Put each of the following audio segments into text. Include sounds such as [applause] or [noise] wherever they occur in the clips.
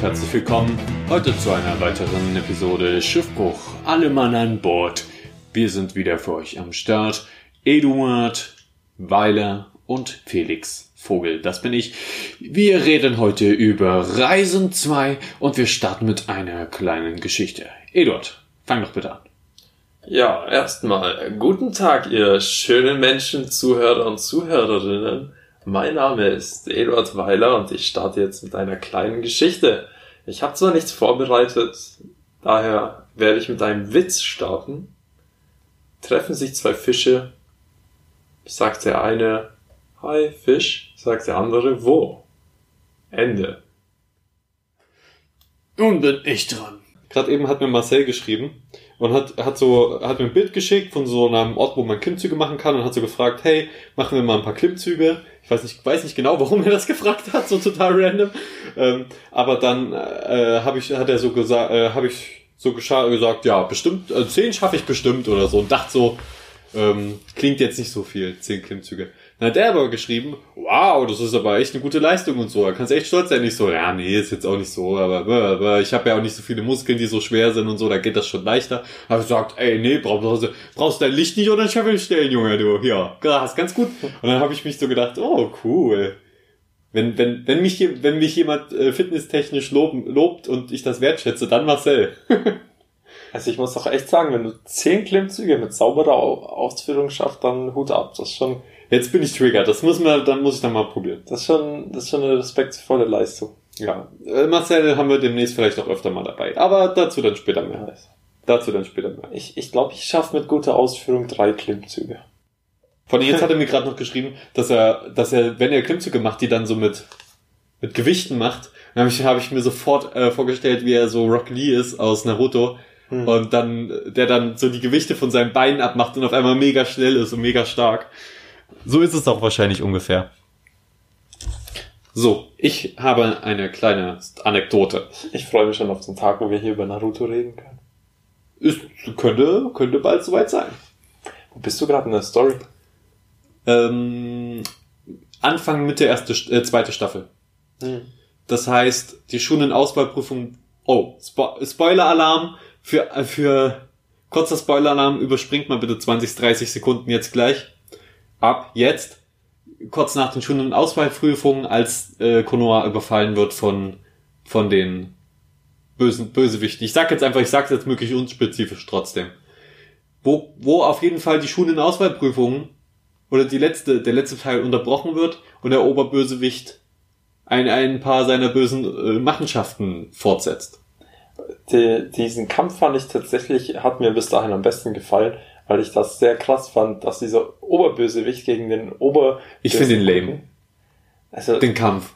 Herzlich willkommen heute zu einer weiteren Episode Schiffbruch. Alle Mann an Bord. Wir sind wieder für euch am Start. Eduard, Weiler und Felix Vogel, das bin ich. Wir reden heute über Reisen 2 und wir starten mit einer kleinen Geschichte. Eduard, fang doch bitte an. Ja, erstmal guten Tag, ihr schönen Menschen, Zuhörer und Zuhörerinnen. Mein Name ist Eduard Weiler und ich starte jetzt mit einer kleinen Geschichte. Ich habe zwar nichts vorbereitet, daher werde ich mit einem Witz starten. Treffen sich zwei Fische, sagt der eine, Hi Fisch, sagt der andere, wo? Ende. Nun bin ich dran. Gerade eben hat mir Marcel geschrieben und hat, hat so, hat mir ein Bild geschickt von so einem Ort, wo man Klimmzüge machen kann und hat so gefragt, hey, machen wir mal ein paar Klimmzüge. Ich weiß nicht, weiß nicht genau, [laughs] warum er das gefragt hat, so total random. Ähm, aber dann äh, habe ich, hat er so gesagt, äh, habe ich so gesagt, ja, bestimmt, äh, zehn schaffe ich bestimmt oder so und dachte so, ähm, klingt jetzt nicht so viel, zehn Klimmzüge. Dann hat der aber geschrieben, wow, das ist aber echt eine gute Leistung und so. Da kannst echt stolz sein. Nicht so, ja, nee, ist jetzt auch nicht so, aber, aber ich habe ja auch nicht so viele Muskeln, die so schwer sind und so, da geht das schon leichter. Habe gesagt, ey, nee, brauchst, brauchst dein Licht nicht oder ein Scheffel stellen, Junge, du. Ja, krass, ganz gut. Und dann habe ich mich so gedacht, oh, cool. Wenn, wenn, wenn mich, wenn mich jemand äh, fitnesstechnisch loben, lobt und ich das wertschätze, dann Marcel. [laughs] Also ich muss doch echt sagen, wenn du zehn Klimmzüge mit sauberer Ausführung schaffst, dann Hut ab. Das ist schon. Jetzt bin ich triggered. Das muss man, dann muss ich dann mal probieren. Das ist schon, das ist schon eine respektvolle Leistung. Ja. Äh, Marcel haben wir demnächst vielleicht auch öfter mal dabei. Aber dazu dann später mehr. Ja. Dazu dann später mehr. Ich, ich glaube, ich schaffe mit guter Ausführung drei Klimmzüge. Von jetzt hat er [laughs] mir gerade noch geschrieben, dass er, dass er, wenn er Klimmzüge macht, die dann so mit, mit Gewichten macht, dann habe ich, hab ich mir sofort äh, vorgestellt, wie er so Rock Lee ist aus Naruto hm. Und dann, der dann so die Gewichte von seinen Beinen abmacht und auf einmal mega schnell ist und mega stark. So ist es auch wahrscheinlich ungefähr. So, ich habe eine kleine Anekdote. Ich freue mich schon auf den Tag, wo wir hier über Naruto reden können. Ist, könnte, könnte bald soweit sein. Wo bist du gerade in der Story? Ähm, Anfang Mitte erste, äh, zweite Staffel. Hm. Das heißt, die Schulen-Auswahlprüfung. Oh, Spo Spoiler-Alarm für, äh, für kurzer Spoiler-Alarm, überspringt mal bitte 20, 30 Sekunden jetzt gleich. Ab jetzt, kurz nach den Schulen- und Auswahlprüfungen, als äh, Konoha überfallen wird von, von den bösen Bösewichten. Ich sag jetzt einfach, ich sag's jetzt möglich unspezifisch trotzdem. Wo, wo auf jeden Fall die Schulen- und Auswahlprüfungen oder die letzte, der letzte Teil unterbrochen wird und der Oberbösewicht ein, ein paar seiner bösen äh, Machenschaften fortsetzt die, diesen Kampf fand ich tatsächlich, hat mir bis dahin am besten gefallen, weil ich das sehr krass fand, dass dieser Oberbösewicht gegen den Ober... Ich finde den lame. Also, den Kampf.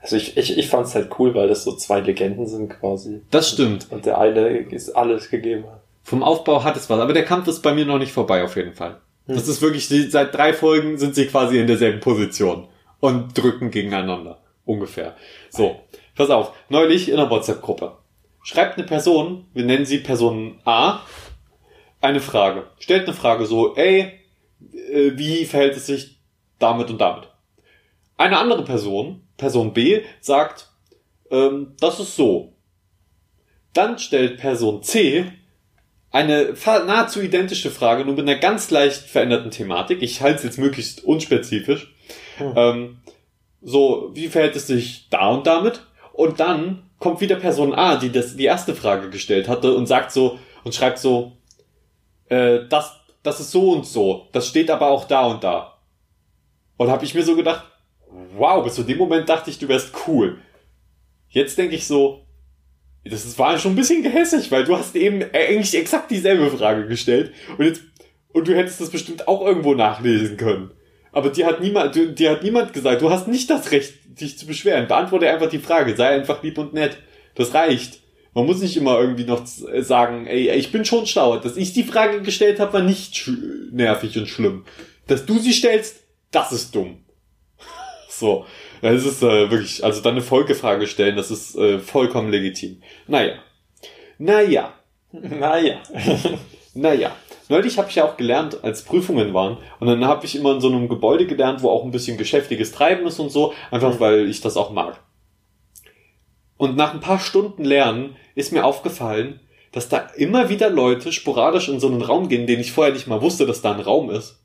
Also ich, ich, ich fand es halt cool, weil das so zwei Legenden sind quasi. Das stimmt. Und der eine ist alles gegeben. Vom Aufbau hat es was, aber der Kampf ist bei mir noch nicht vorbei auf jeden Fall. Hm. Das ist wirklich, seit drei Folgen sind sie quasi in derselben Position und drücken gegeneinander. Ungefähr. So, pass auf. Neulich in der WhatsApp-Gruppe schreibt eine Person, wir nennen sie Person A, eine Frage. Stellt eine Frage so, ey, äh, wie verhält es sich damit und damit? Eine andere Person, Person B, sagt, ähm, das ist so. Dann stellt Person C eine nahezu identische Frage, nur mit einer ganz leicht veränderten Thematik. Ich halte es jetzt möglichst unspezifisch. Hm. Ähm, so, wie verhält es sich da und damit? Und dann kommt wieder Person A, die das die erste Frage gestellt hatte und sagt so und schreibt so, äh, das, das ist so und so, das steht aber auch da und da. Und habe ich mir so gedacht, wow, bis zu dem Moment dachte ich, du wärst cool. Jetzt denke ich so, das war schon ein bisschen gehässig, weil du hast eben eigentlich exakt dieselbe Frage gestellt und jetzt und du hättest das bestimmt auch irgendwo nachlesen können. Aber dir hat niemand, dir hat niemand gesagt, du hast nicht das Recht, dich zu beschweren. Beantworte einfach die Frage, sei einfach lieb und nett. Das reicht. Man muss nicht immer irgendwie noch sagen, ey, ich bin schon schlau. Dass ich die Frage gestellt habe, war nicht nervig und schlimm. Dass du sie stellst, das ist dumm. [laughs] so. Das ist äh, wirklich, also dann eine Folgefrage stellen, das ist äh, vollkommen legitim. Naja. Naja. [laughs] Naja. [laughs] naja. Neulich habe ich ja auch gelernt, als Prüfungen waren. Und dann habe ich immer in so einem Gebäude gelernt, wo auch ein bisschen geschäftiges Treiben ist und so. Einfach mhm. weil ich das auch mag. Und nach ein paar Stunden Lernen ist mir aufgefallen, dass da immer wieder Leute sporadisch in so einen Raum gehen, den ich vorher nicht mal wusste, dass da ein Raum ist.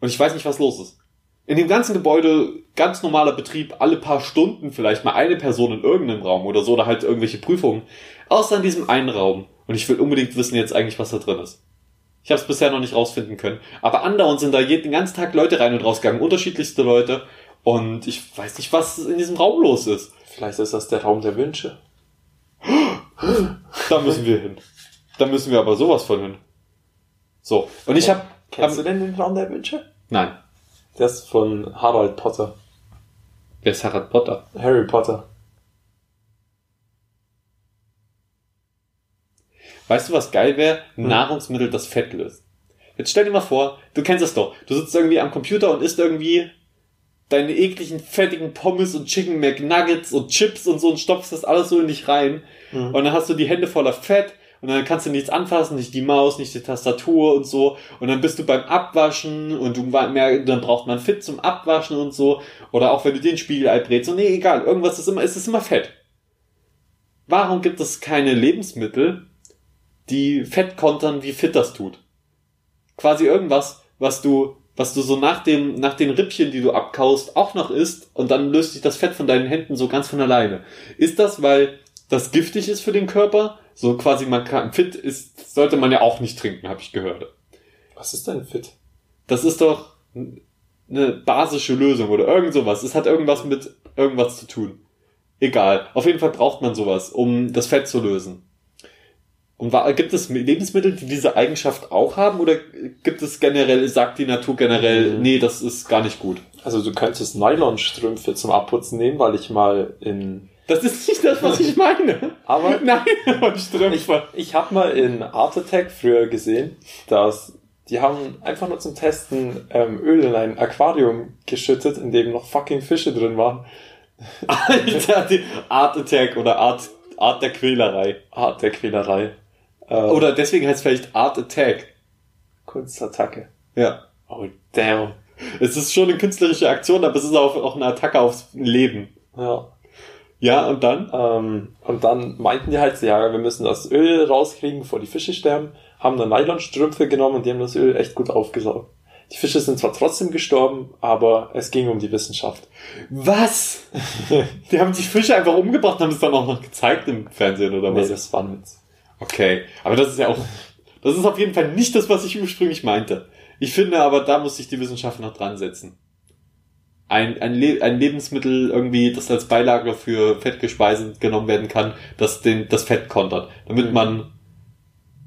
Und ich weiß nicht, was los ist. In dem ganzen Gebäude, ganz normaler Betrieb, alle paar Stunden vielleicht mal eine Person in irgendeinem Raum oder so, oder halt irgendwelche Prüfungen. Außer in diesem einen Raum. Und ich will unbedingt wissen jetzt eigentlich, was da drin ist. Ich habe es bisher noch nicht rausfinden können. Aber andauernd sind da jeden ganzen Tag Leute rein und rausgegangen, unterschiedlichste Leute. Und ich weiß nicht, was in diesem Raum los ist. Vielleicht ist das der Raum der Wünsche. [gasps] Da müssen wir hin. Da müssen wir aber sowas von hin. So. Und ich habe. Kennst du denn den Raum der Wünsche? Nein. Der ist von Harald Potter. Wer ist Harald Potter? Harry Potter. Weißt du, was geil wäre? Hm. Nahrungsmittel, das Fett löst. Jetzt stell dir mal vor, du kennst es doch. Du sitzt irgendwie am Computer und isst irgendwie deine ekligen, fettigen Pommes und Chicken McNuggets und Chips und so und stopfst das alles so in dich rein. Mhm. Und dann hast du die Hände voller Fett und dann kannst du nichts anfassen, nicht die Maus, nicht die Tastatur und so. Und dann bist du beim Abwaschen und du mehr, dann braucht man Fit zum Abwaschen und so. Oder auch wenn du den Spiegelei brätst. Und nee, egal, irgendwas ist immer, es ist immer Fett. Warum gibt es keine Lebensmittel, die Fett kontern, wie Fit das tut? Quasi irgendwas, was du, was du so nach dem, nach den Rippchen, die du abkaust, auch noch isst und dann löst sich das Fett von deinen Händen so ganz von alleine. Ist das, weil das giftig ist für den Körper? So quasi man kann, Fit ist, sollte man ja auch nicht trinken, habe ich gehört. Was ist denn fit? Das ist doch eine basische Lösung oder irgend sowas. Es hat irgendwas mit irgendwas zu tun. Egal. Auf jeden Fall braucht man sowas, um das Fett zu lösen. Und wa- gibt es Lebensmittel, die diese Eigenschaft auch haben oder gibt es generell, sagt die Natur generell, Mhm. nee, das ist gar nicht gut? Also du könntest Nylonstrümpfe zum Abputzen nehmen, weil ich mal in... Das ist nicht das, was ich meine. Aber [laughs] und ich, ich habe mal in Art Attack früher gesehen, dass die haben einfach nur zum Testen ähm, Öl in ein Aquarium geschüttet, in dem noch fucking Fische drin waren. [laughs] Alter, die Art Attack oder Art, Art der Quälerei. Art der Quälerei. Äh, Oder deswegen heißt es vielleicht Art Attack. Kunstattacke. Ja. Oh damn. Es ist schon eine künstlerische Aktion, aber es ist auch, auch eine Attacke aufs Leben. Ja. Ja, und dann? Ähm, und dann meinten die halt, ja, wir müssen das Öl rauskriegen, bevor die Fische sterben, haben dann Nylonstrümpfe genommen und die haben das Öl echt gut aufgesaugt. Die Fische sind zwar trotzdem gestorben, aber es ging um die Wissenschaft. Was? [laughs] Die haben die Fische einfach umgebracht und haben es dann auch noch gezeigt im Fernsehen oder Nee, was? das war ein Witz. Okay, aber das ist ja auch, das ist auf jeden Fall nicht das, was ich ursprünglich meinte. Ich finde aber, da muss sich die Wissenschaft noch dran setzen. Ein, ein, Le ein Lebensmittel irgendwie, das als Beilage für Fettgespeisen genommen werden kann, das den, das Fett kontert. Damit Mhm. man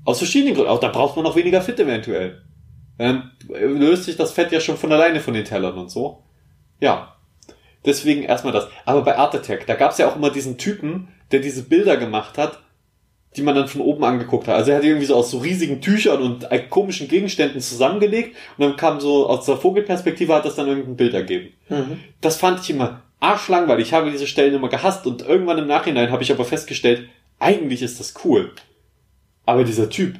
aus verschiedenen Gründen, auch da braucht man auch weniger Fett eventuell. Dann löst sich das Fett ja schon von alleine von den Tellern und so. Ja. Deswegen erstmal das. Aber bei Art Attack, da gab es ja auch immer diesen Typen, der diese Bilder gemacht hat, die man dann von oben angeguckt hat. Also er hat irgendwie so aus so riesigen Tüchern und äh, komischen Gegenständen zusammengelegt und dann kam so aus der Vogelperspektive hat das dann irgendein Bild ergeben. Das fand ich immer arschlangweilig. Ich habe diese Stellen immer gehasst und irgendwann im Nachhinein habe ich aber festgestellt, eigentlich ist das cool. Aber dieser Typ,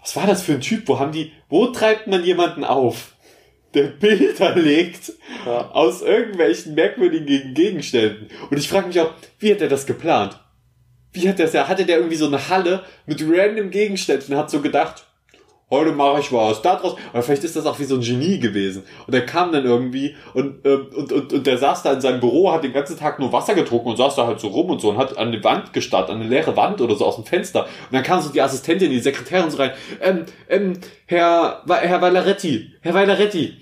was war das für ein Typ? Wo haben die, wo treibt man jemanden auf, der Bilder [laughs] legt Ja. aus irgendwelchen merkwürdigen Gegenständen? Und ich frage mich auch, wie hat er das geplant? Wie hat er das, hatte der irgendwie so eine Halle mit random Gegenständen, hat so gedacht, heute mache ich was, da draus. Aber vielleicht ist das auch wie so ein Genie gewesen. Und er kam dann irgendwie und, ähm, und, und, und der saß da in seinem Büro, hat den ganzen Tag nur Wasser getrunken und saß da halt so rum und so und hat an die Wand gestarrt, an eine leere Wand oder so aus dem Fenster. Und dann kam so die Assistentin, die Sekretärin so rein, ähm, ähm, Herr, Herr Valaretti, Herr Valaretti,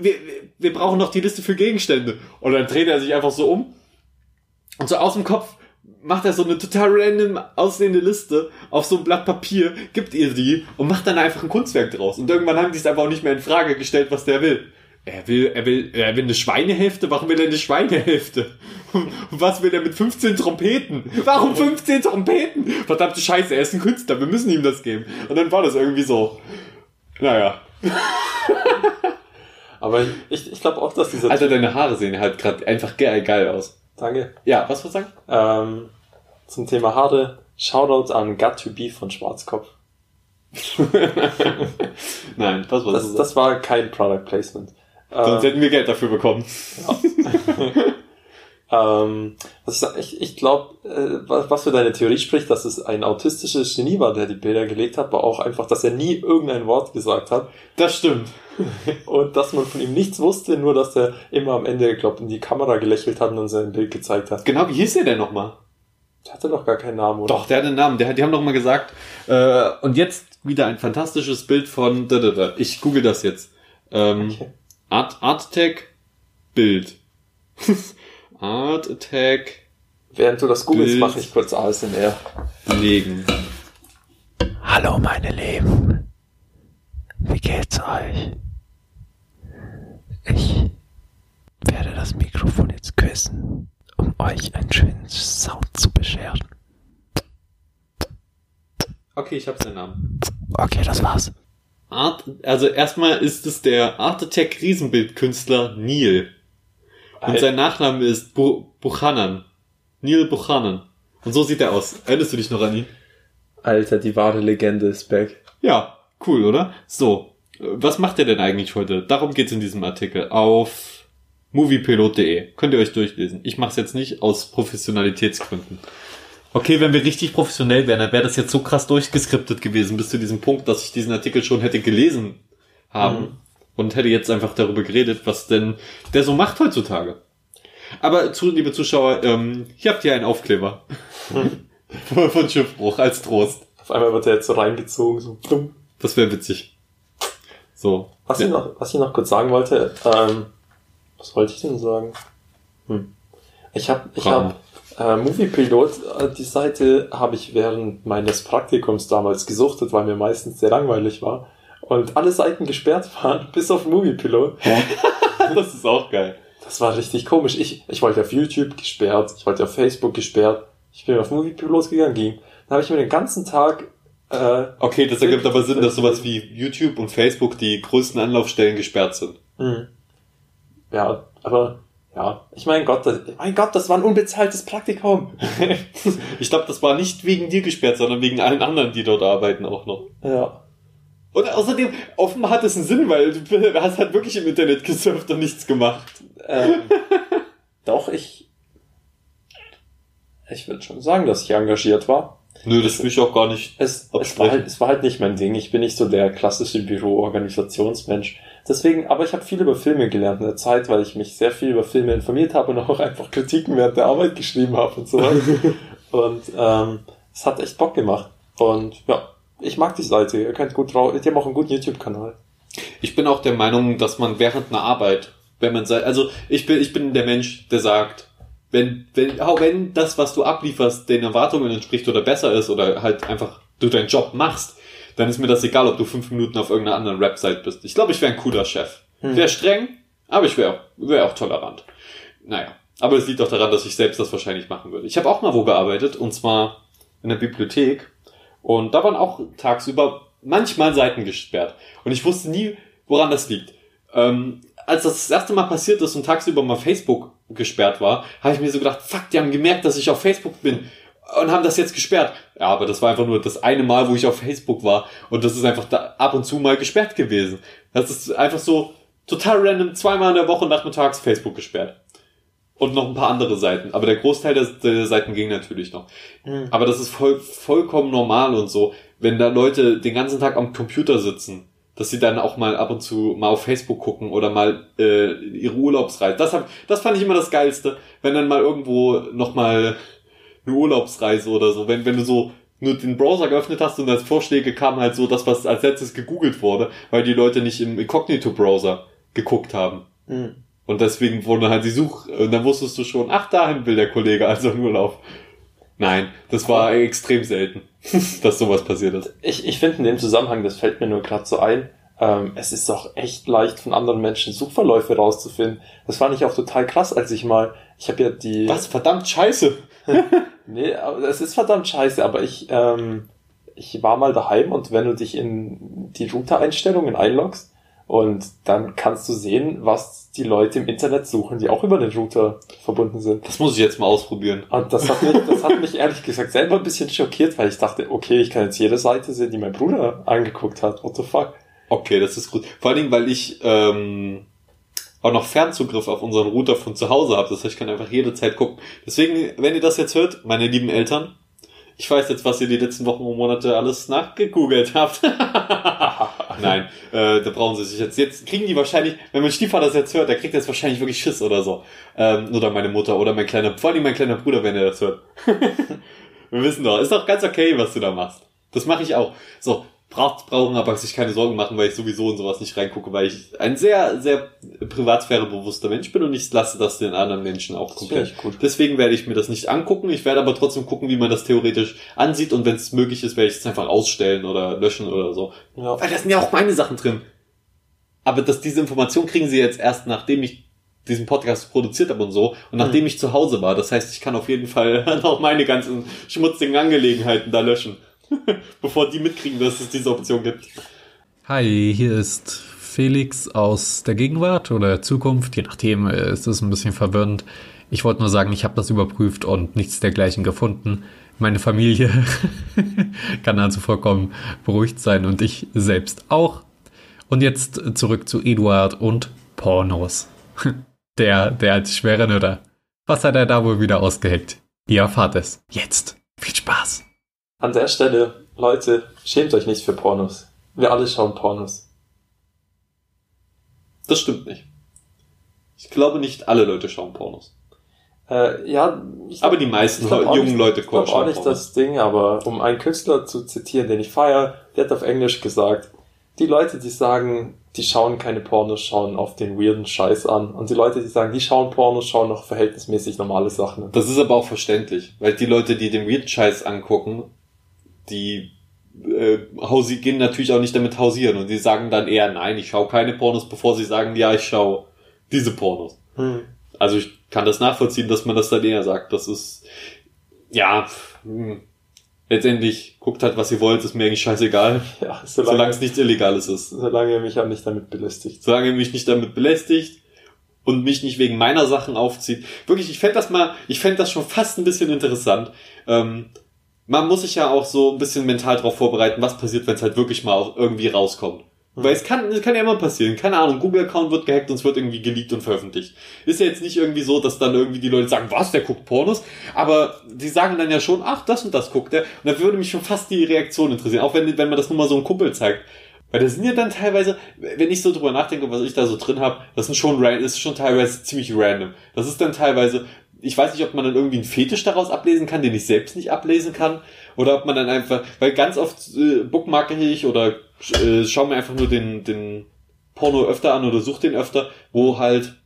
wir, wir brauchen noch die Liste für Gegenstände. Und dann dreht er sich einfach so um und so aus dem Kopf macht er so eine total random aussehende Liste auf so ein Blatt Papier, gibt ihr die und macht dann einfach ein Kunstwerk draus. Und irgendwann haben die es einfach auch nicht mehr in Frage gestellt, was der will. Er will, er will, er will eine Schweinehälfte. Warum will er eine Schweinehälfte? Und [laughs] was will er mit 15 Trompeten? Warum 15 Trompeten? Verdammte Scheiße, er ist ein Künstler, wir müssen ihm das geben. Und dann war das irgendwie so. Naja. [laughs] Aber ich, ich glaube auch, dass dieser... Alter, deine Haare sehen halt gerade einfach geil, geil aus. Danke. Ja, was wolltest du sagen? Ähm, zum Thema Haare, Shoutout an Got to Be von Schwarzkopf. [laughs] Nein, was war Das, das war kein Product Placement. Sonst Äh, hätten wir Geld dafür bekommen. [laughs] Ähm, was ich ich, glaube, äh, was, was für deine Theorie spricht, dass es ein autistisches Genie war, der die Bilder gelegt hat, war auch einfach, dass er nie irgendein Wort gesagt hat. Das stimmt. [laughs] Und dass man von ihm nichts wusste, nur dass er immer am Ende, glaube in die Kamera gelächelt hat und uns sein Bild gezeigt hat. Genau, wie hieß der denn nochmal? Der hatte doch gar keinen Namen, oder? Doch, der hat einen Namen. Der, hat- die haben doch mal gesagt, äh, und jetzt wieder ein fantastisches Bild von, da, da, da. ich google das jetzt. Ähm, Okay. Art, Art Attack Bild. [laughs] Art Attack Während du das googelst, mache ich kurz ASMR. legen. Hallo meine Lieben. Geht's euch? Ich werde das Mikrofon jetzt küssen, um euch einen schönen Sound zu bescheren. Okay, ich hab's den Namen. Okay, das war's. Art, also erstmal ist es der Art Attack Riesenbildkünstler Neil. Und sein Nachname ist Bu Buchanan. Neil Buchanan. Und so sieht er aus. Erinnerst du dich noch an ihn? Alter, die wahre Legende ist back. Ja, cool, oder? So, was macht er denn eigentlich heute? Darum geht's in diesem Artikel auf moviepilot.de. Könnt ihr euch durchlesen. Ich mache es jetzt nicht aus Professionalitätsgründen. Okay, wenn wir richtig professionell wären, dann wäre das jetzt so krass durchgeskriptet gewesen bis zu diesem Punkt, dass ich diesen Artikel schon hätte gelesen haben und hätte jetzt einfach darüber geredet, was denn der so macht heutzutage. Aber zu, liebe Zuschauer, ähm, hier habt ihr einen Aufkleber von [laughs] von Schiffbruch als Trost. Auf einmal wird er jetzt so reingezogen, so dumm. Das wäre witzig. So. Was, Ja. ich noch, was ich noch kurz sagen wollte, ähm, was wollte ich denn sagen? Hm. Ich habe ich Rahmen. hab, äh, Moviepilot, äh, die Seite habe ich während meines Praktikums damals gesuchtet, weil mir meistens sehr langweilig war. Und alle Seiten gesperrt waren, [laughs] bis auf Moviepilot. [laughs] Das ist auch geil. Das war richtig komisch. Ich, ich wollte auf YouTube gesperrt, ich wollte auf Facebook gesperrt, ich bin auf Moviepilot gegangen, ging. Dann habe ich mir den ganzen Tag äh, Okay, das ergibt aber Sinn, dass sowas wie YouTube und Facebook die größten Anlaufstellen gesperrt sind. Mhm. Ja, aber ja, ich mein Gott, das, mein Gott, das war ein unbezahltes Praktikum. [laughs] Ich glaube, das war nicht wegen dir gesperrt, sondern wegen allen anderen, die dort arbeiten auch noch. ja. Und außerdem, offenbar hat es einen Sinn, weil du [laughs] hast halt wirklich im Internet gesurft und nichts gemacht. Ähm, doch, ich ich würde schon sagen, dass ich engagiert war. Nö, das will ich auch gar nicht. Es, es, war halt, es war halt nicht mein Ding. Ich bin nicht so der klassische Büro-Organisationsmensch. Deswegen, aber ich habe viel über Filme gelernt in der Zeit, weil ich mich sehr viel über Filme informiert habe und auch [laughs] einfach Kritiken während der Arbeit geschrieben habe und so weiter. [laughs] und ähm, es hat echt Bock gemacht. Und ja, ich mag die Seite. Ihr könnt gut drauf. Die haben auch einen guten YouTube-Kanal. Ich bin auch der Meinung, dass man während einer Arbeit, wenn man sei, also ich bin, ich bin der Mensch, der sagt, wenn, wenn, auch wenn das, was du ablieferst, den Erwartungen entspricht oder besser ist oder halt einfach du deinen Job machst, dann ist mir das egal, ob du fünf Minuten auf irgendeiner anderen Website bist. Ich glaube, ich wäre ein cooler Chef. Hm. Wäre streng, aber ich wäre wär auch tolerant. Naja, aber es liegt auch daran, dass ich selbst das wahrscheinlich machen würde. Ich habe auch mal wo gearbeitet, und zwar in der Bibliothek. Und da waren auch tagsüber manchmal Seiten gesperrt. Und ich wusste nie, woran das liegt. Ähm, als das das erste Mal passiert ist und tagsüber mal Facebook gesperrt war, habe ich mir so gedacht, fuck, die haben gemerkt, dass ich auf Facebook bin und haben das jetzt gesperrt. Ja, aber das war einfach nur das eine Mal, wo ich auf Facebook war und das ist einfach da ab und zu mal gesperrt gewesen. Das ist einfach so total random, zweimal in der Woche nachmittags Facebook gesperrt. Und noch ein paar andere Seiten. Aber der Großteil der, der Seiten ging natürlich noch. Aber das ist voll, vollkommen normal und so, wenn da Leute den ganzen Tag am Computer sitzen, dass sie dann auch mal ab und zu mal auf Facebook gucken oder mal äh, ihre Urlaubsreise. Das, hab, das fand ich immer das Geilste, wenn dann mal irgendwo noch mal eine Urlaubsreise oder so, wenn, wenn du so nur den Browser geöffnet hast und als Vorschläge kam halt so das, was als letztes gegoogelt wurde, weil die Leute nicht im Incognito-Browser geguckt haben. Hm. Und deswegen wurde halt die Such, und dann wusstest du schon, ach, dahin will der Kollege also in Urlaub. Nein, das war extrem selten, [laughs] dass sowas passiert ist. Ich, ich finde in dem Zusammenhang, das fällt mir nur gerade so ein, ähm, es ist doch echt leicht von anderen Menschen Suchverläufe rauszufinden. Das fand ich auch total krass, als ich mal, ich habe ja die... Was? Verdammt scheiße. [laughs] Nee, aber es ist verdammt scheiße, aber ich, ähm, ich war mal daheim und wenn du dich in die Router-Einstellungen einloggst und dann kannst du sehen, was die Leute im Internet suchen, die auch über den Router verbunden sind. Das muss ich jetzt mal ausprobieren. Und das hat mich, das hat mich ehrlich gesagt selber ein bisschen schockiert, weil ich dachte, okay, ich kann jetzt jede Seite sehen, die mein Bruder angeguckt hat. What the fuck? Okay, das ist gut. Vor allen Dingen, weil ich ähm, auch noch Fernzugriff auf unseren Router von zu Hause habe. Das heißt, ich kann einfach jederzeit gucken. Deswegen, wenn ihr das jetzt hört, meine lieben Eltern, ich weiß jetzt, was ihr die letzten Wochen und Monate alles nachgegoogelt habt. [laughs] Nein, äh, da brauchen sie sich jetzt. Jetzt kriegen die wahrscheinlich, wenn mein Stiefvater das jetzt hört, der kriegt jetzt wahrscheinlich wirklich Schiss oder so. Ähm, oder meine Mutter oder mein kleiner, vor allem mein kleiner Bruder, wenn er das hört. [laughs] Wir wissen doch, ist doch ganz okay, was du da machst. Das mache ich auch. So, braucht, brauchen aber sich keine Sorgen machen, weil ich sowieso in sowas nicht reingucke, weil ich ein sehr, sehr privatsphärebewusster Mensch bin und ich lasse das den anderen Menschen auch komplett. gut. Deswegen werde ich mir das nicht angucken. Ich werde aber trotzdem gucken, wie man das theoretisch ansieht und wenn es möglich ist, werde ich es einfach ausstellen oder löschen oder so. Ja. Weil da sind ja auch meine Sachen drin. Aber dass diese Information kriegen sie jetzt erst, nachdem ich diesen Podcast produziert habe und so und nachdem ich zu Hause war. Das heißt, ich kann auf jeden Fall [laughs] noch meine ganzen schmutzigen Angelegenheiten da löschen. [laughs] Bevor die mitkriegen, dass es diese Option gibt. Hi, hier ist Felix aus der Gegenwart oder der Zukunft, je nachdem, äh, ist es ein bisschen verwirrend. Ich wollte nur sagen, ich habe das überprüft und nichts dergleichen gefunden. Meine Familie [laughs] kann also vollkommen beruhigt sein und ich selbst auch. Und jetzt zurück zu Eduard und Pornos. [laughs] Der, der als schwere Nötter. Was hat er da wohl wieder ausgeheckt? Ihr erfahrt es. Jetzt. Viel Spaß. An der Stelle, Leute, schämt euch nicht für Pornos. Wir alle schauen Pornos. Das stimmt nicht. Ich glaube, nicht alle Leute schauen Pornos. Äh, ja, ich Aber die meisten glaub auch jungen Leute Ich glaube auch schauen nicht Pornos. das Ding, aber um einen Künstler zu zitieren, den ich feiere, der hat auf Englisch gesagt, die Leute, die sagen, die schauen keine Pornos, schauen auf den weirden Scheiß an. Und die Leute, die sagen, die schauen Pornos, schauen noch verhältnismäßig normale Sachen. an. Das ist aber auch verständlich, weil die Leute, die den Weird Scheiß angucken, die äh, hausi gehen natürlich auch nicht damit hausieren und die sagen dann eher, nein, ich schaue keine Pornos, bevor sie sagen, ja, ich schaue diese Pornos. Hm. Also ich kann das nachvollziehen, dass man das dann eher sagt. Das ist, ja, hm, letztendlich guckt halt, was ihr wollt, ist mir eigentlich scheißegal, [laughs] Ja, solange solange, es nichts Illegales ist. solange ihr mich auch nicht damit belästigt. solange ihr mich nicht damit belästigt und mich nicht wegen meiner Sachen aufzieht. Wirklich, ich fände das mal, ich fände das schon fast ein bisschen interessant. Ähm, man muss sich ja auch so ein bisschen mental darauf vorbereiten, was passiert, wenn es halt wirklich mal auch irgendwie rauskommt. Weil es kann, es kann ja immer passieren. Keine Ahnung, Google-Account wird gehackt und es wird irgendwie geleakt und veröffentlicht. Ist ja jetzt nicht irgendwie so, dass dann irgendwie die Leute sagen, was, der guckt Pornos? Aber die sagen dann ja schon, ach, das und das guckt er. Und da würde mich schon fast die Reaktion interessieren. Auch wenn, wenn man das nur mal so einem Kumpel zeigt. Weil das sind ja dann teilweise, wenn ich so drüber nachdenke, was ich da so drin habe, das sind schon, ist schon teilweise ziemlich random. Das ist dann teilweise, ich weiß nicht, ob man dann irgendwie einen Fetisch daraus ablesen kann, den ich selbst nicht ablesen kann. Oder ob man dann einfach, weil ganz oft äh, bookmarke ich oder äh, schaue mir einfach nur den, den Porno öfter an oder suche den öfter, wo halt,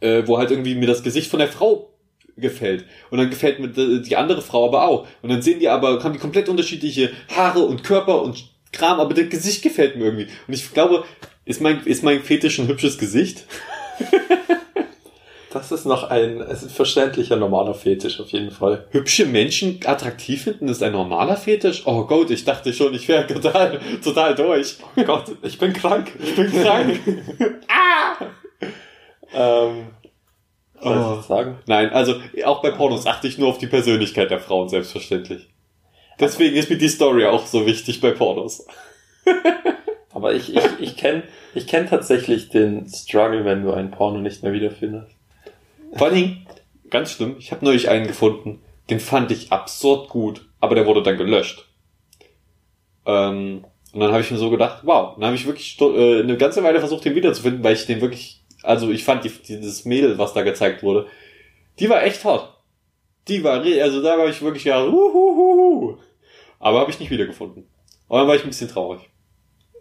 äh, wo halt irgendwie mir das Gesicht von der Frau gefällt. Und dann gefällt mir die die andere Frau aber auch. Und dann sehen die aber, haben die komplett unterschiedliche Haare und Körper und Kram, aber das Gesicht gefällt mir irgendwie. Und ich glaube, ist mein, ist mein Fetisch ein hübsches Gesicht? [laughs] Das ist noch ein, ist verständlicher normaler Fetisch auf jeden Fall. Hübsche Menschen attraktiv finden, ist ein normaler Fetisch? Oh Gott, ich dachte schon, ich wäre total, total durch. Oh Gott, ich bin krank. Ich bin krank. [laughs] Ähm, was soll ich Oh. sagen? Nein, also auch bei Pornos achte ich nur auf die Persönlichkeit der Frauen, selbstverständlich. Deswegen ist mir die Story auch so wichtig bei Pornos. Aber ich, ich, ich kenne ich kenn tatsächlich den Struggle, wenn du ein Porno nicht mehr wiederfindest. Vor allen Dingen, ganz schlimm, ich habe neulich einen gefunden, den fand ich absurd gut, aber der wurde dann gelöscht. Ähm, und dann habe ich mir so gedacht, wow, dann habe ich wirklich äh, eine ganze Weile versucht, den wiederzufinden, weil ich den wirklich, also ich fand die, dieses Mädel, was da gezeigt wurde, die war echt hot. Die war, also da war ich wirklich ja, uhuhuhu. aber habe ich nicht wiedergefunden. Und dann war ich ein bisschen traurig.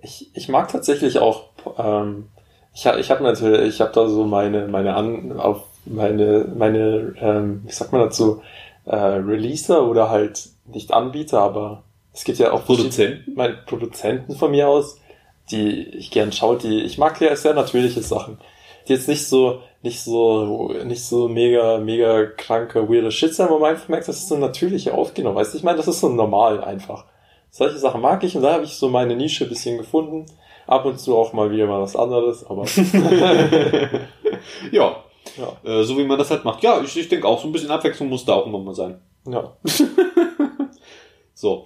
Ich, ich mag tatsächlich auch, ähm, ich, ich habe natürlich, ich habe da so meine, meine an, auf meine, meine, ähm, wie sagt man dazu, äh, Releaser oder halt nicht Anbieter, aber es gibt ja auch Produzenten? meine Produzenten von mir aus, die ich gern schaue, die, ich mag ja sehr natürliche Sachen. Die jetzt nicht so, nicht so, nicht so mega, mega kranke, weirde Shit sein, wo man einfach merkt, das ist so natürlich aufgenommen. Weißt du, ich meine, das ist so normal einfach. Solche Sachen mag ich und da habe ich so meine Nische ein bisschen gefunden. Ab und zu auch mal wieder mal was anderes, aber [laughs] [laughs] Ja, ja, äh, so wie man das halt macht. Ja, ich, ich denke auch, so ein bisschen Abwechslung muss da auch immer mal sein. ja. [laughs] So,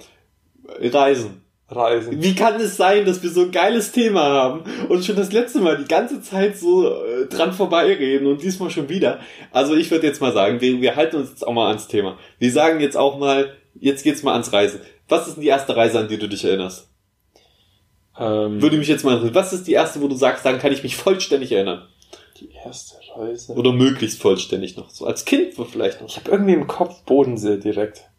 Reisen. Reisen. Wie kann es sein, dass wir so ein geiles Thema haben und schon das letzte Mal die ganze Zeit so äh, dran vorbeireden und diesmal schon wieder? Also ich würde jetzt mal sagen, wir, wir halten uns jetzt auch mal ans Thema. Wir sagen jetzt auch mal, jetzt geht's mal ans Reisen. Was ist denn die erste Reise, an die du dich erinnerst? Ähm, Würde mich jetzt mal interessieren. Was ist die erste, wo du sagst, daran kann ich mich vollständig erinnern? Die erste Reise. Oder möglichst vollständig noch. So als Kind vielleicht noch. Ich habe irgendwie im Kopf Bodensee direkt.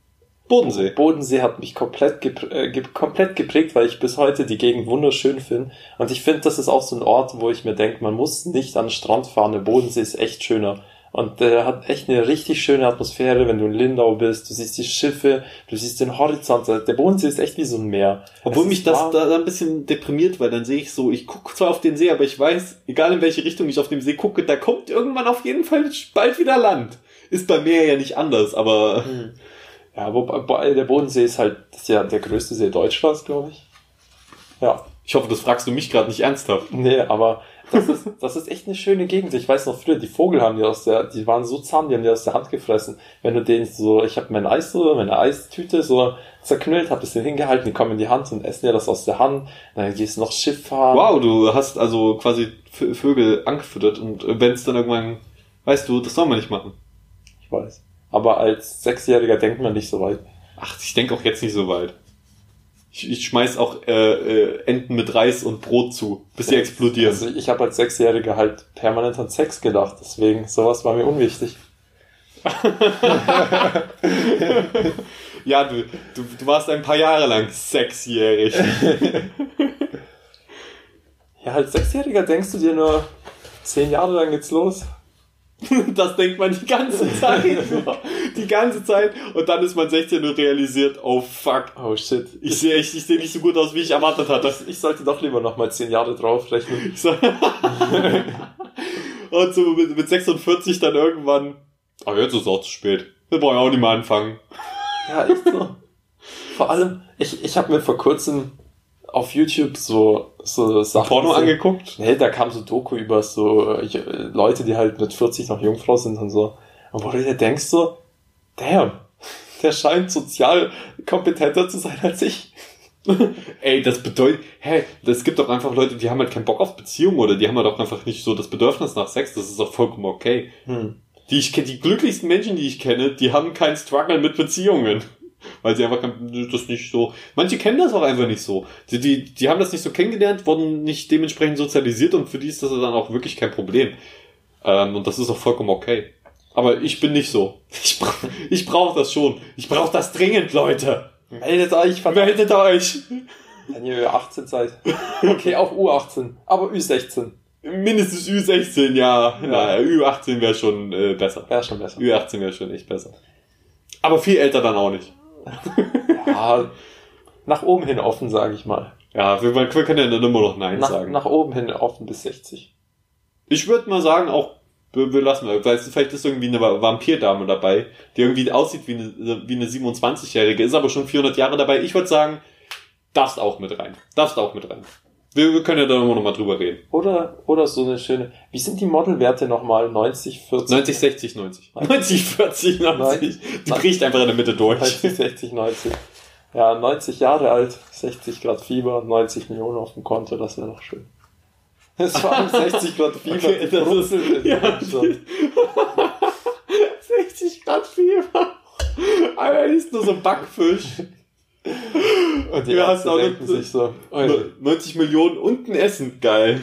Bodensee. Bodensee hat mich komplett, gep äh, ge komplett geprägt, weil ich bis heute die Gegend wunderschön finde. Und ich finde, das ist auch so ein Ort, wo ich mir denke, man muss nicht an den Strand fahren. Der Bodensee ist echt schöner. Und der hat echt eine richtig schöne Atmosphäre, wenn du in Lindau bist. Du siehst die Schiffe, du siehst den Horizont. Der Bodensee ist echt wie so ein Meer. Obwohl mich das da ein bisschen deprimiert, weil dann sehe ich so, ich gucke zwar auf den See, aber ich weiß, egal in welche Richtung ich auf dem See gucke, da kommt irgendwann auf jeden Fall bald wieder Land. Ist bei mir ja nicht anders, aber Hm. Ja, wobei der Bodensee ist halt ist ja der größte See Deutschlands, glaube ich. Ja. ich hoffe, das fragst du mich gerade nicht ernsthaft. Nee, aber das ist, das ist echt eine schöne Gegend. Ich weiß noch früher, die Vogel haben die aus der, die waren so zahm, die haben die aus der Hand gefressen. Wenn du denen so, ich habe mein Eis so, meine Eistüte so zerknüllt, hab das denen hingehalten, die kommen in die Hand und essen dir das aus der Hand. Dann gehst du noch Schiff fahren. Wow, du hast also quasi Vögel angefüttert und wenn es dann irgendwann, weißt du, das soll man nicht machen. Ich weiß. Aber als Sechsjähriger denkt man nicht so weit. Ach, ich denke auch jetzt nicht so weit. Ich, ich schmeiß auch äh, äh, Enten mit Reis und Brot zu, bis sie explodieren. Also ich habe als Sechsjähriger halt permanent an Sex gedacht, deswegen sowas war mir unwichtig. [laughs] Ja, du, du, du warst ein paar Jahre lang sechsjährig. [laughs] Ja, als Sechsjähriger denkst du dir nur, zehn Jahre lang geht's los. [laughs] Das denkt man die ganze [laughs] Zeit. die ganze Zeit. Und dann ist man 16 und realisiert, oh fuck. Oh shit. Ich sehe ich, ich seh nicht so gut aus, wie ich erwartet hatte. Ich sollte doch lieber nochmal zehn Jahre draufrechnen. [laughs] Und so mit, mit 46 dann irgendwann, ah, jetzt ist es auch zu spät. Wir brauchen auch nicht mehr anfangen. Ja, echt so. Vor allem, ich, ich habe mir vor kurzem auf YouTube so, so Sachen Porno gesehen. angeguckt? Nee, da kam so Doku über so äh, Leute, die halt mit 40 noch Jungfrau sind und so. Und wo du dir denkst so, damn, der scheint sozial kompetenter zu sein als ich. [laughs] Ey, das bedeutet, hä, es gibt doch einfach Leute, die haben halt keinen Bock auf Beziehungen oder die haben halt auch einfach nicht so das Bedürfnis nach Sex. Das ist auch vollkommen okay. Hm. Die ich kenne, die glücklichsten Menschen, die ich kenne, die haben keinen Struggle mit Beziehungen. Weil sie einfach das nicht so. Manche kennen das auch einfach nicht so. Die, die, die haben das nicht so kennengelernt, wurden nicht dementsprechend sozialisiert und für die ist das dann auch wirklich kein Problem. Ähm, und das ist auch vollkommen okay. Aber ich bin nicht so. [laughs] Ich, bra ich brauche das schon. Ich brauche das dringend, Leute. Meldet euch, Meldet euch. wenn ihr 18 seid. Okay, auch U18, aber Ü16. Mindestens Ü16, ja. ja. Ü18 wäre schon äh, besser. Wäre schon besser. Ü18 wäre schon echt besser. Aber viel älter dann auch nicht. Ja, nach oben hin offen, sage ich mal. Ja, wir, wir können ja dann immer noch Nein Nach, sagen. nach oben hin offen bis 60. Ich würde mal sagen, auch wir, wir lassen mal. Weißt vielleicht ist irgendwie eine Va- Vampirdame dabei, die irgendwie aussieht wie eine, wie eine 27-Jährige, ist aber schon 400 Jahre dabei. Ich würde sagen, darfst auch mit rein. Darfst auch mit rein. Wir, wir können ja da immer noch mal drüber reden. Oder, oder so eine schöne, wie sind die Modelwerte nochmal? 90, 40? 90, 60, 90. 90, 40, 90. Die Nein. bricht einfach in der Mitte durch. 90, 60, 90. Ja, 90 Jahre alt, 60 Grad Fieber, 90 Millionen auf dem Konto, das wäre doch schön. Es waren 60 Grad Fieber, Okay, die das ist- ja. Deutschland. [laughs] 60 Grad Fieber. Alter, ist nur so ein Backfisch. Und die Ja, Ärzte denken sich so, Eure, 90 Millionen und ein Essen. Geil.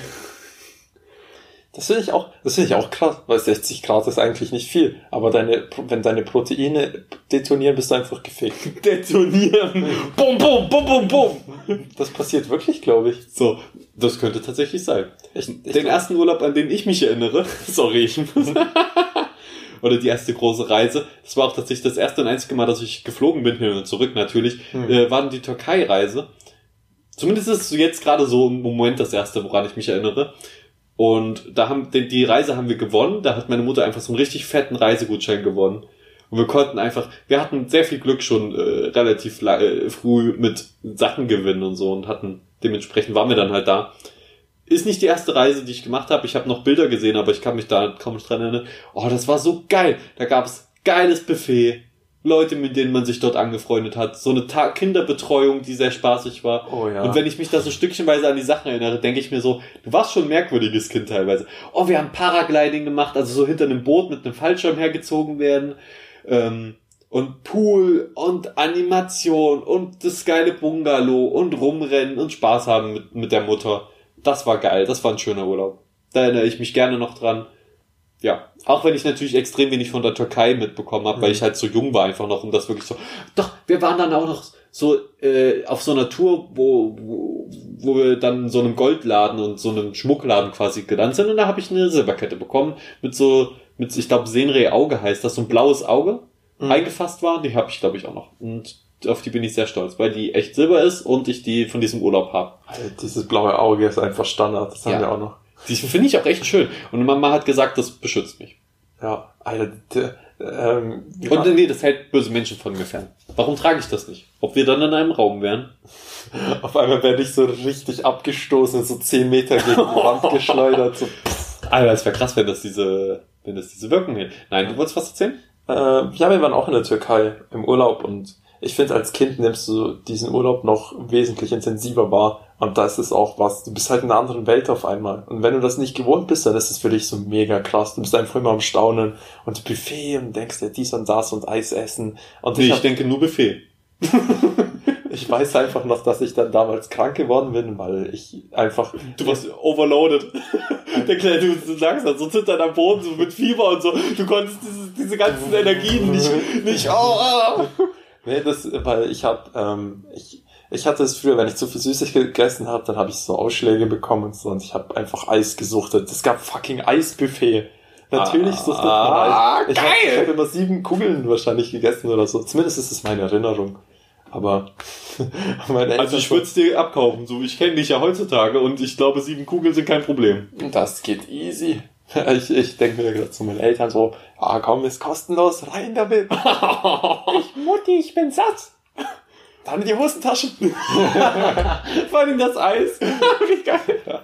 Das finde ich auch, das finde ich auch krass, weil 60 Grad ist eigentlich nicht viel. Aber deine, wenn deine Proteine detonieren, bist du einfach gefickt. [laughs] Detonieren. bum, bum, bum, bum, bum. Das passiert wirklich, glaube ich. So, das könnte tatsächlich sein. Ich, ich Den ersten Urlaub, an den ich mich erinnere, [laughs] sorry, ich muss, [laughs] oder die erste große Reise, das war auch tatsächlich das erste und einzige Mal, dass ich geflogen bin, hin und zurück natürlich, Hm. äh, war die Türkei-Reise. Zumindest ist es jetzt gerade so im Moment das erste, woran ich mich erinnere. Und da haben, die, Reise haben wir gewonnen, da hat meine Mutter einfach so einen richtig fetten Reisegutschein gewonnen. Und wir konnten einfach, wir hatten sehr viel Glück schon äh, relativ la- äh, früh mit Sachen gewinnen und so und hatten, dementsprechend waren wir dann halt da. Ist nicht die erste Reise, die ich gemacht habe. Ich habe noch Bilder gesehen, aber ich kann mich da kaum dran erinnern. Oh, das war so geil. Da gab es geiles Buffet. Leute, mit denen man sich dort angefreundet hat, so eine Ta Kinderbetreuung, die sehr spaßig war. Oh ja. Und wenn ich mich da so stückchenweise an die Sachen erinnere, denke ich mir so, du warst schon ein merkwürdiges Kind teilweise. Oh, wir haben Paragliding gemacht, also so hinter einem Boot mit einem Fallschirm hergezogen werden. Ähm, und Pool und Animation und das geile Bungalow und rumrennen und Spaß haben mit, mit der Mutter. Das war geil, das war ein schöner Urlaub. Da erinnere ich mich gerne noch dran. Ja, auch wenn ich natürlich extrem wenig von der Türkei mitbekommen habe, weil ich halt so jung war einfach noch, um das wirklich so. Doch, wir waren dann auch noch so äh, auf so einer Tour, wo, wo, wo wir dann in so einem Goldladen und so einem Schmuckladen quasi gelandet sind und da habe ich eine Silberkette bekommen mit so, mit, ich glaube, Senrei Auge heißt das, so ein blaues Auge eingefasst war. Die habe ich, glaube ich, auch noch. Und auf die bin ich sehr stolz, weil die echt Silber ist und ich die von diesem Urlaub habe. Dieses blaue Auge ist einfach Standard. Das haben Ja. wir auch noch. Die finde ich auch echt schön. Und Mama hat gesagt, das beschützt mich. Ja, Alter, der, ähm, Und nee, das hält böse Menschen von mir fern. Warum trage ich das nicht? Ob wir dann in einem Raum wären? [laughs] auf einmal werde ich so richtig abgestoßen, so 10 Meter gegen die Wand [laughs] geschleudert. So. Alter, es wäre krass, wenn das diese, wenn das diese Wirkung hält. Nein, du wolltest was erzählen? Äh, ja, wir waren auch in der Türkei im Urlaub und ich finde, als Kind nimmst du diesen Urlaub noch wesentlich intensiver wahr. Und da ist es auch was, du bist halt in einer anderen Welt auf einmal. Und wenn du das nicht gewohnt bist, dann ist es für dich so mega krass. Du bist einfach immer am Staunen und Buffet und denkst dir dies und das und Eis essen. Und Nee, ich, ich denke nur Buffet. [laughs] ich weiß einfach noch, dass ich dann damals krank geworden bin, weil ich einfach Du warst overloaded. [laughs] Der Kleine, du, lagst da so zittern am Boden, so mit Fieber und so. Du konntest diese, diese ganzen Energien nicht, nicht, oh, oh. Nee, das, weil ich hab, ähm, ich, ich hatte es früher, wenn ich zu viel süßig gegessen habe, dann habe ich so Ausschläge bekommen und so und ich habe einfach Eis gesuchtet. Es gab fucking Eisbuffet. Natürlich suchtet man Ah, Eis. Ich habe geil! hab immer sieben Kugeln wahrscheinlich gegessen oder so. Zumindest ist es meine Erinnerung. Aber [laughs] meine Also ich würde es dir abkaufen, so ich kenne dich ja heutzutage und ich glaube, sieben Kugeln sind kein Problem. Das geht easy. [laughs] Ich, ich denke mir gerade zu meinen Eltern so, ah komm, ist kostenlos, rein damit. [laughs] ich, Mutti, ich bin satt. Dann in die Hosentaschen. [laughs] Vor allem das Eis. Wie geil.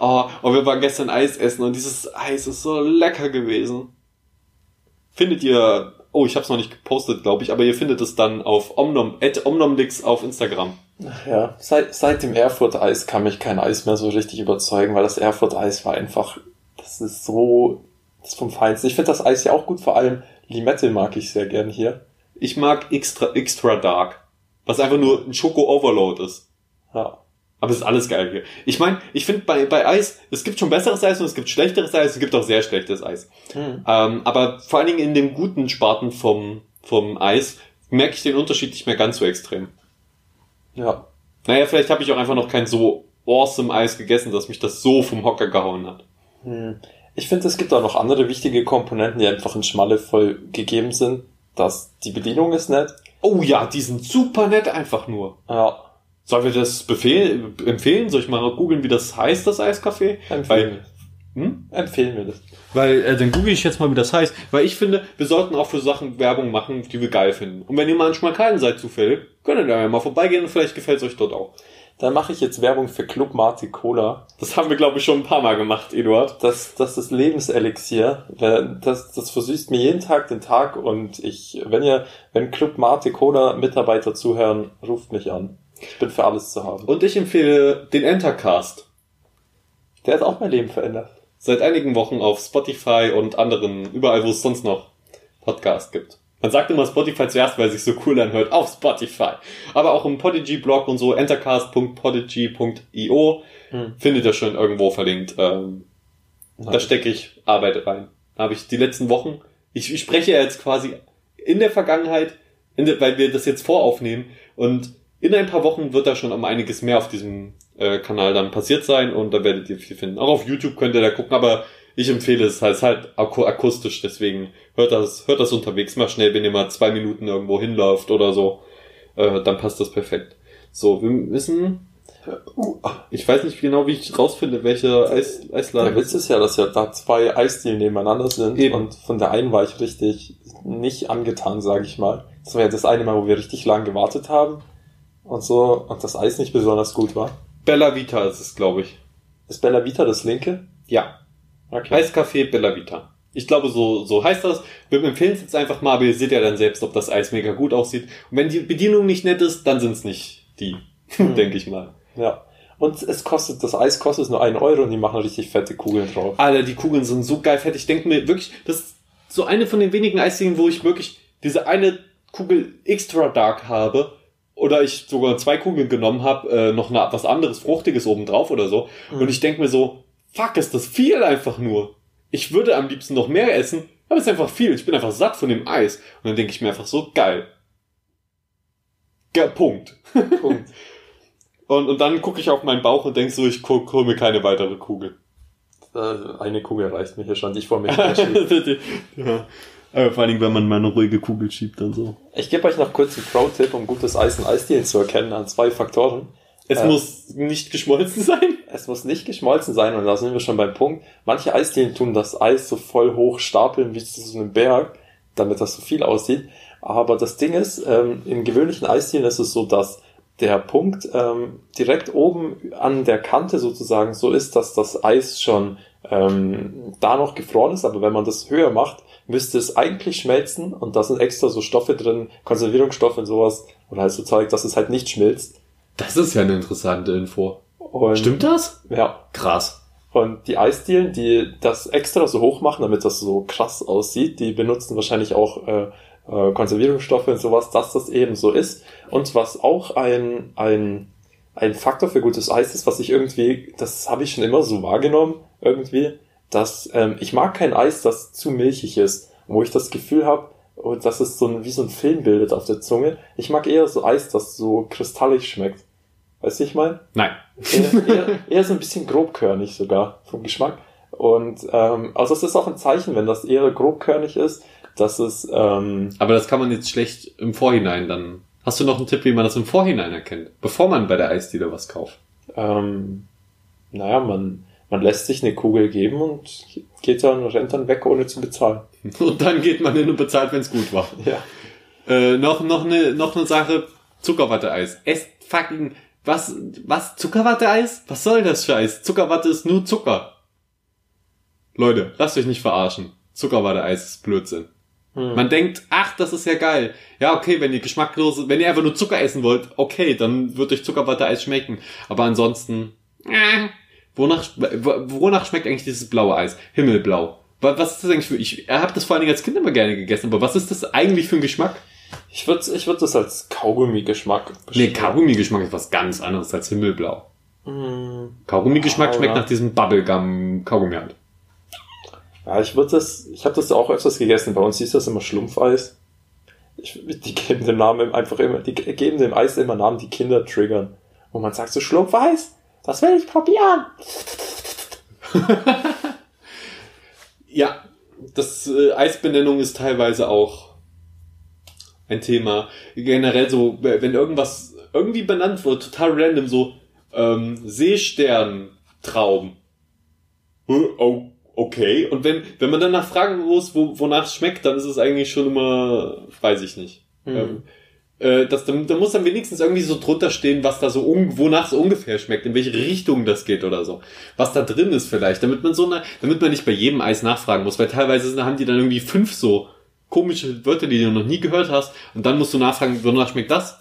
Oh, und wir waren gestern Eis essen und dieses Eis ist so lecker gewesen. Findet ihr, oh, ich habe es noch nicht gepostet, glaube ich, aber ihr findet es dann auf Omnom, at Omnomdix auf Instagram. Ja, seit, seit dem Erfurt-Eis kann mich kein Eis mehr so richtig überzeugen, weil das Erfurt-Eis war einfach, das ist so, das ist vom Feinsten. Ich finde das Eis ja auch gut, vor allem Limette mag ich sehr gern hier. Ich mag extra, extra dark, was einfach nur ein Schoko-Overload ist. Ja. Aber es ist alles geil hier. Ich meine, ich finde bei, bei Eis, es gibt schon besseres Eis und es gibt schlechteres Eis, es gibt auch sehr schlechtes Eis. Hm. Ähm, aber vor allen Dingen in dem guten Sparten vom, vom Eis merke ich den Unterschied nicht mehr ganz so extrem. Ja. Naja, vielleicht habe ich auch einfach noch kein so awesome Eis gegessen, dass mich das so vom Hocker gehauen hat. Hm. Ich finde, es gibt auch noch andere wichtige Komponenten, die einfach in Schmalle voll gegeben sind. Das, die Bedienung ist nett. Oh ja, die sind super nett einfach nur. Ja. Sollen wir das befehl, empfehlen? Soll ich mal googeln, wie das heißt, das Eiscafé? Empfehlen Weil, hm? Empfehlen wir das. Weil, äh, dann google ich jetzt mal, wie das heißt. Weil ich finde, wir sollten auch für Sachen Werbung machen, die wir geil finden. Und wenn ihr manchmal keinen seid zufällig, könnt ihr da ja mal vorbeigehen und vielleicht gefällt es euch dort auch. Dann mache ich jetzt Werbung für Club Mate Cola. Das haben wir, glaube ich, schon ein paar Mal gemacht, Eduard. Das, das ist Lebenselixier. Das, das versüßt mir jeden Tag den Tag und ich, wenn ihr, wenn Club Mate Cola Mitarbeiter zuhören, ruft mich an. Ich bin für alles zu haben. Und ich empfehle den Entercast. Der hat auch mein Leben verändert. Seit einigen Wochen auf Spotify und anderen, überall, wo es sonst noch Podcasts gibt. Man sagt immer Spotify zuerst, weil es sich so cool anhört, auf Spotify. Aber auch im Podigy-Blog und so, entercast.podigy.io, Hm. findet ihr schon irgendwo verlinkt. Ähm, da stecke ich Arbeit rein. Da habe ich die letzten Wochen, ich, ich spreche ja jetzt quasi in der Vergangenheit, in der, weil wir das jetzt voraufnehmen und in ein paar Wochen wird da schon um einiges mehr auf diesem äh, Kanal dann passiert sein und da werdet ihr viel finden. Auch auf YouTube könnt ihr da gucken, aber ich empfehle es, halt aku- akustisch, deswegen hört das, hört das unterwegs mal schnell, wenn ihr mal zwei Minuten irgendwo hinläuft oder so, äh, dann passt das perfekt. So, wir müssen, ich weiß nicht genau, wie ich rausfinde, welche Eis, Eisladen. Der Witz ist ja, dass ja da zwei Eisdielen nebeneinander sind Eben. und von der einen war ich richtig nicht angetan, sage ich mal. Das war ja das eine Mal, wo wir richtig lang gewartet haben und so und das Eis nicht besonders gut war. Bella Vita ist es, glaube ich. Ist Bella Vita das linke? Ja. Okay. Eiscafé Bella Vita. Ich glaube, so, so heißt das. Wir empfehlen es jetzt einfach mal, aber ihr seht ja dann selbst, ob das Eis mega gut aussieht. Und wenn die Bedienung nicht nett ist, dann sind es nicht die, [laughs] denke ich mal. Ja. Und es kostet, das Eis kostet nur einen Euro und die machen richtig fette Kugeln drauf. Alter, die Kugeln sind so geil fett. Ich denke mir wirklich, das ist so eine von den wenigen Eisdielen, wo ich wirklich diese eine Kugel extra dark habe. Oder ich sogar zwei Kugeln genommen habe, äh, noch eine, was anderes, Fruchtiges obendrauf oder so. Und ich denke mir so, fuck, ist das viel einfach nur. Ich würde am liebsten noch mehr essen, aber es ist einfach viel. Ich bin einfach satt von dem Eis. Und dann denke ich mir einfach so, geil. Ge Punkt. [laughs] Punkt. Und, und dann gucke ich auf meinen Bauch und denke so, ich hol hol mir keine weitere Kugel. Äh, Eine Kugel reicht mir hier schon. Ich vor mich [laughs] hinschieben. ja. Aber vor allen Dingen, wenn man mal eine ruhige Kugel schiebt und so. Ich gebe euch noch kurz einen Pro-Tipp, um gutes Eis in Eisdielen zu erkennen, an zwei Faktoren. Es Äh. muss nicht geschmolzen [laughs] sein. Es muss nicht geschmolzen sein und da sind wir schon beim Punkt. Manche Eisdielen tun das Eis so voll hoch stapeln wie zu so einem Berg, damit das so viel aussieht. Aber das Ding ist, ähm, in gewöhnlichen Eisdielen ist es so, dass der Punkt ähm, direkt oben an der Kante sozusagen so ist, dass das Eis schon ähm, da noch gefroren ist. Aber wenn man das höher macht, müsste es eigentlich schmelzen und da sind extra so Stoffe drin, Konservierungsstoffe und sowas und halt so Zeug, dass es halt nicht schmilzt. Das ist ja eine interessante Info. Und, Stimmt das? Ja, Krass. Und die Eisdielen, die das extra so hoch machen, damit das so krass aussieht, die benutzen wahrscheinlich auch äh, äh, Konservierungsstoffe und sowas, dass das eben so ist. Und was auch ein, ein, ein Faktor für gutes Eis ist, was ich irgendwie, das habe ich schon immer so wahrgenommen, irgendwie, dass ähm, ich mag kein Eis, das zu milchig ist, wo ich das Gefühl habe, oh, dass es so ein, wie so ein Film bildet auf der Zunge. Ich mag eher so Eis, das so kristallig schmeckt. Weißt du, ich meine? Nein. eher, eher, eher so ein bisschen grobkörnig sogar vom Geschmack. Und ähm, also es ist auch ein Zeichen, wenn das eher grobkörnig ist, dass es ähm, Aber das kann man jetzt schlecht im Vorhinein dann. Hast du noch einen Tipp, wie man das im Vorhinein erkennt? Bevor man bei der Eisdiele was kauft. ähm, naja, man, man lässt sich eine Kugel geben und geht dann, rennt dann weg, ohne zu bezahlen. [laughs] Und dann geht man hin und bezahlt, wenn es gut war. Ja. Äh, noch, noch eine, noch eine Sache. Zuckerwatte-Eis. Esst fucking, was, was? Zuckerwatte-Eis? Was soll das für Eis? Zuckerwatte ist nur Zucker. Leute, lasst euch nicht verarschen. Zuckerwatte-Eis ist Blödsinn. Hm. Man denkt, ach, das ist ja geil. Ja, okay, wenn ihr geschmacklose, wenn ihr einfach nur Zucker essen wollt, okay, dann wird euch Zuckerwatte-Eis schmecken. Aber ansonsten, äh, wonach, wonach schmeckt eigentlich dieses blaue Eis? Himmelblau. Wa- Was ist das eigentlich für, ich habe das vor allen Dingen als Kind immer gerne gegessen, aber was ist das eigentlich für ein Geschmack? Ich würde ich würd das als Kaugummi-Geschmack Nee, Kaugummi-Geschmack ist was ganz anderes als Himmelblau. Hm. Kaugummi-Geschmack Ja, schmeckt nach diesem Bubblegum-Kaugummi halt. Ja, ich würde das, ich habe das auch öfters gegessen. Bei uns hieß das immer Schlumpfeis. Ich, die geben dem Namen einfach immer, die geben dem Eis immer Namen, die Kinder triggern. Und man sagt so, Schlumpfeis, das will ich probieren. [laughs] Ja, das äh, Eisbenennung ist teilweise auch ein Thema. Generell so, wenn irgendwas irgendwie benannt wird, total random, so ähm, Seesterntrauben. Oh, okay. Und wenn, wenn man danach fragen muss, wo, wonach es schmeckt, dann ist es eigentlich schon immer, weiß ich nicht. Mhm. Ähm, äh, das, da, da muss dann wenigstens irgendwie so drunter stehen, was da so, un, wonach es ungefähr schmeckt, in welche Richtung das geht oder so. Was da drin ist vielleicht, damit man so eine, damit man nicht bei jedem Eis nachfragen muss, weil teilweise sind- haben die dann irgendwie fünf so komische Wörter, die du noch nie gehört hast, und dann musst du nachfragen, wonach schmeckt das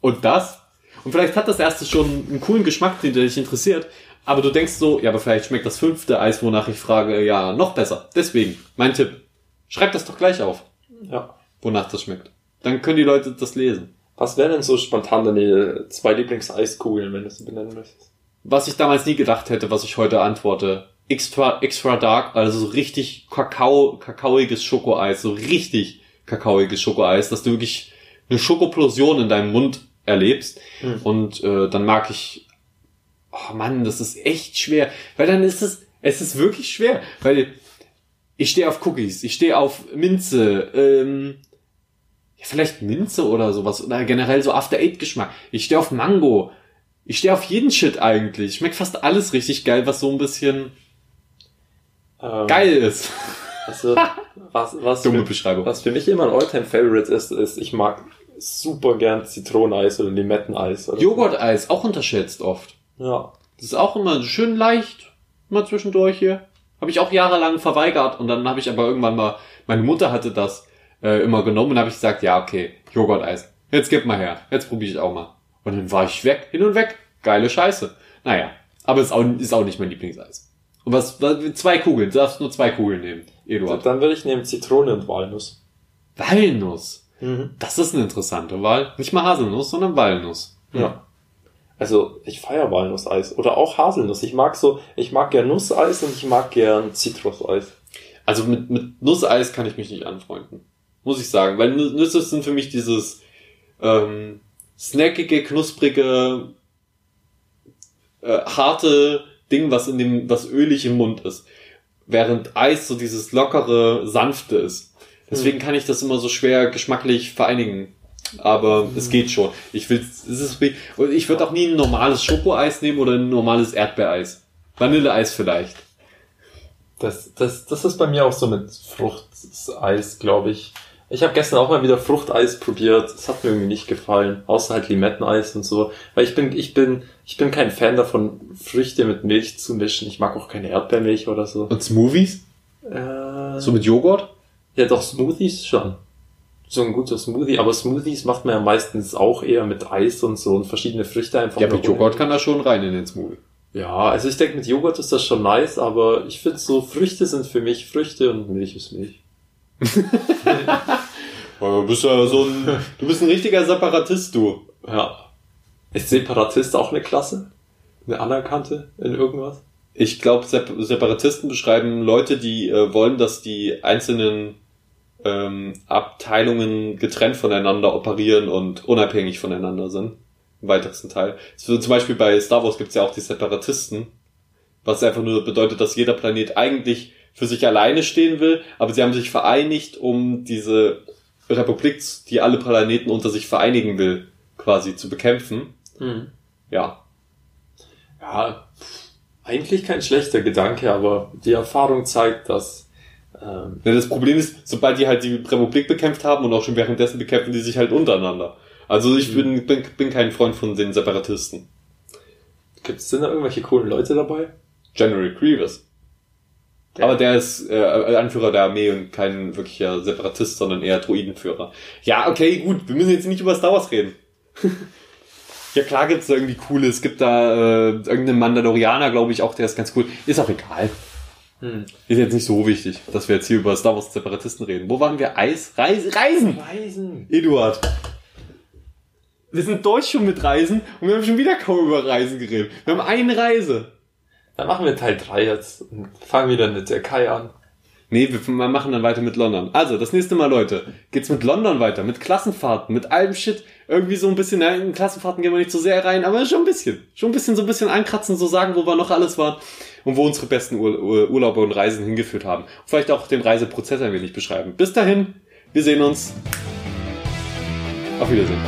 und das. Und vielleicht hat das erste schon einen coolen Geschmack, den dich interessiert, aber du denkst so, ja, aber vielleicht schmeckt das fünfte Eis, wonach ich frage, ja, noch besser. Deswegen, mein Tipp. Schreib das doch gleich auf, Ja. wonach das schmeckt. Dann können die Leute das lesen. Was wären denn so spontan deine zwei Lieblings-Eiskugeln, wenn du sie benennen möchtest? Was ich damals nie gedacht hätte, was ich heute antworte. Extra, extra dark, also so richtig Kakao, kakaoiges Schokoeis, so richtig kakaoiges Schokoeis, dass du wirklich eine Schokoplosion in deinem Mund erlebst. Hm. Und äh, dann mag ich, oh Mann, das ist echt schwer, weil dann ist es, es ist wirklich schwer, weil ich stehe auf Cookies, ich stehe auf Minze, ähm, vielleicht Minze oder sowas, oder generell so After Eight Geschmack. Ich stehe auf Mango. Ich stehe auf jeden Shit eigentlich. Schmeckt fast alles richtig geil, was so ein bisschen Ähm, geil ist. [laughs] Also, was, was, Dumme für, Beschreibung. was für mich immer ein Alltime-Favorite ist, ist, ich mag super gern Zitroneneis oder Limetteneis. Oder. Joghurt-Eis, auch unterschätzt oft. Ja. Das ist auch immer schön leicht, mal zwischendurch hier. Habe ich auch jahrelang verweigert und dann habe ich aber irgendwann mal, meine Mutter hatte das äh, immer genommen und habe ich gesagt, ja, okay, Joghurt-Eis. Jetzt gib mal her. Jetzt probiere ich auch mal. Und dann war ich weg, hin und weg. Geile Scheiße. Naja, aber ist auch, ist auch nicht mein Lieblingseis. Und was, zwei Kugeln, du darfst nur zwei Kugeln nehmen, Eduard. Dann würde ich nehmen Zitrone und Walnuss. Walnuss. Mhm. Das ist eine interessante Wahl. Nicht mal Haselnuss, sondern Walnuss. Ja. Also ich feier Walnusseis oder auch Haselnuss. Ich mag so, ich mag gern Nusseis und ich mag gern Zitruseis. Also mit, mit Nusseis kann ich mich nicht anfreunden. Muss ich sagen. Weil Nü- Nüsse sind für mich dieses ähm, snackige, knusprige, äh, harte Ding, was in dem, was ölig im Mund ist. Während Eis so dieses lockere, sanfte ist. Deswegen kann ich das immer so schwer geschmacklich vereinigen. Aber es geht schon. Ich will, es ist, ich würde auch nie ein normales Schokoeis nehmen oder ein normales Erdbeereis. Vanilleeis vielleicht. Das, das, das ist bei mir auch so mit Fruchteis, glaube ich. Ich habe gestern auch mal wieder Fruchteis probiert. Das hat mir irgendwie nicht gefallen. Außer halt Limetteneis und so. Weil ich bin, ich bin, ich bin kein Fan davon, Früchte mit Milch zu mischen. Ich mag auch keine Erdbeermilch oder so. Und Smoothies? Äh, So mit Joghurt? ja, doch Smoothies schon. So ein guter Smoothie. Aber Smoothies macht man ja meistens auch eher mit Eis und so und verschiedene Früchte einfach. Ja, mit Joghurt kann da schon rein in den Smoothie. Ja, also ich denke, mit Joghurt ist das schon nice, aber ich finde so, Früchte sind für mich Früchte und Milch ist Milch. [laughs] Du bist ja so ein, [laughs] du bist ein richtiger Separatist, du. Ja. Ist Separatist auch eine Klasse? Eine anerkannte in irgendwas? Ich glaube, Sep Separatisten beschreiben Leute, die äh, wollen, dass die einzelnen ähm, Abteilungen getrennt voneinander operieren und unabhängig voneinander sind. Im weitesten Teil. So, zum Beispiel bei Star Wars gibt es ja auch die Separatisten, was einfach nur bedeutet, dass jeder Planet eigentlich für sich alleine stehen will, aber sie haben sich vereinigt, um diese Republik, die alle Planeten unter sich vereinigen will, quasi zu bekämpfen. Hm. Ja, Ja, eigentlich kein schlechter Gedanke, aber die Erfahrung zeigt, dass ähm, Ja, das Problem ist, sobald die halt die Republik bekämpft haben und auch schon währenddessen bekämpfen die sich halt untereinander. Also ich bin, bin, bin kein Freund von den Separatisten. gibt es denn da irgendwelche coolen Leute dabei? General Grievous. Der- Aber der ist äh, Anführer der Armee und kein wirklicher Separatist, sondern eher Druidenführer. Ja, okay, gut, wir müssen jetzt nicht über Star Wars reden. [laughs] ja, klar gibt's da irgendwie coole. Es gibt da äh, irgendeinen Mandalorianer, glaube ich, auch, der ist ganz cool. Ist auch egal. Hm. Ist jetzt nicht so wichtig, dass wir jetzt hier über Star Wars Separatisten reden. Wo waren wir? Eis? Reis Reisen! Reisen. Eduard. Wir sind durch schon mit Reisen und wir haben schon wieder kaum über Reisen geredet. Wir haben eine Reise. Dann machen wir Teil 3 jetzt und fangen wieder in der Türkei an. Nee, wir machen dann weiter mit London. Also, das nächste Mal, Leute, geht's mit London weiter, mit Klassenfahrten, mit allem Shit. Irgendwie so ein bisschen, na, in Klassenfahrten gehen wir nicht so sehr rein, aber schon ein bisschen. Schon ein bisschen, so ein bisschen ankratzen, so sagen, wo wir noch alles waren und wo unsere besten Ur Urlaube und Reisen hingeführt haben. Und vielleicht auch den Reiseprozess ein wenig beschreiben. Bis dahin, wir sehen uns. Auf Wiedersehen.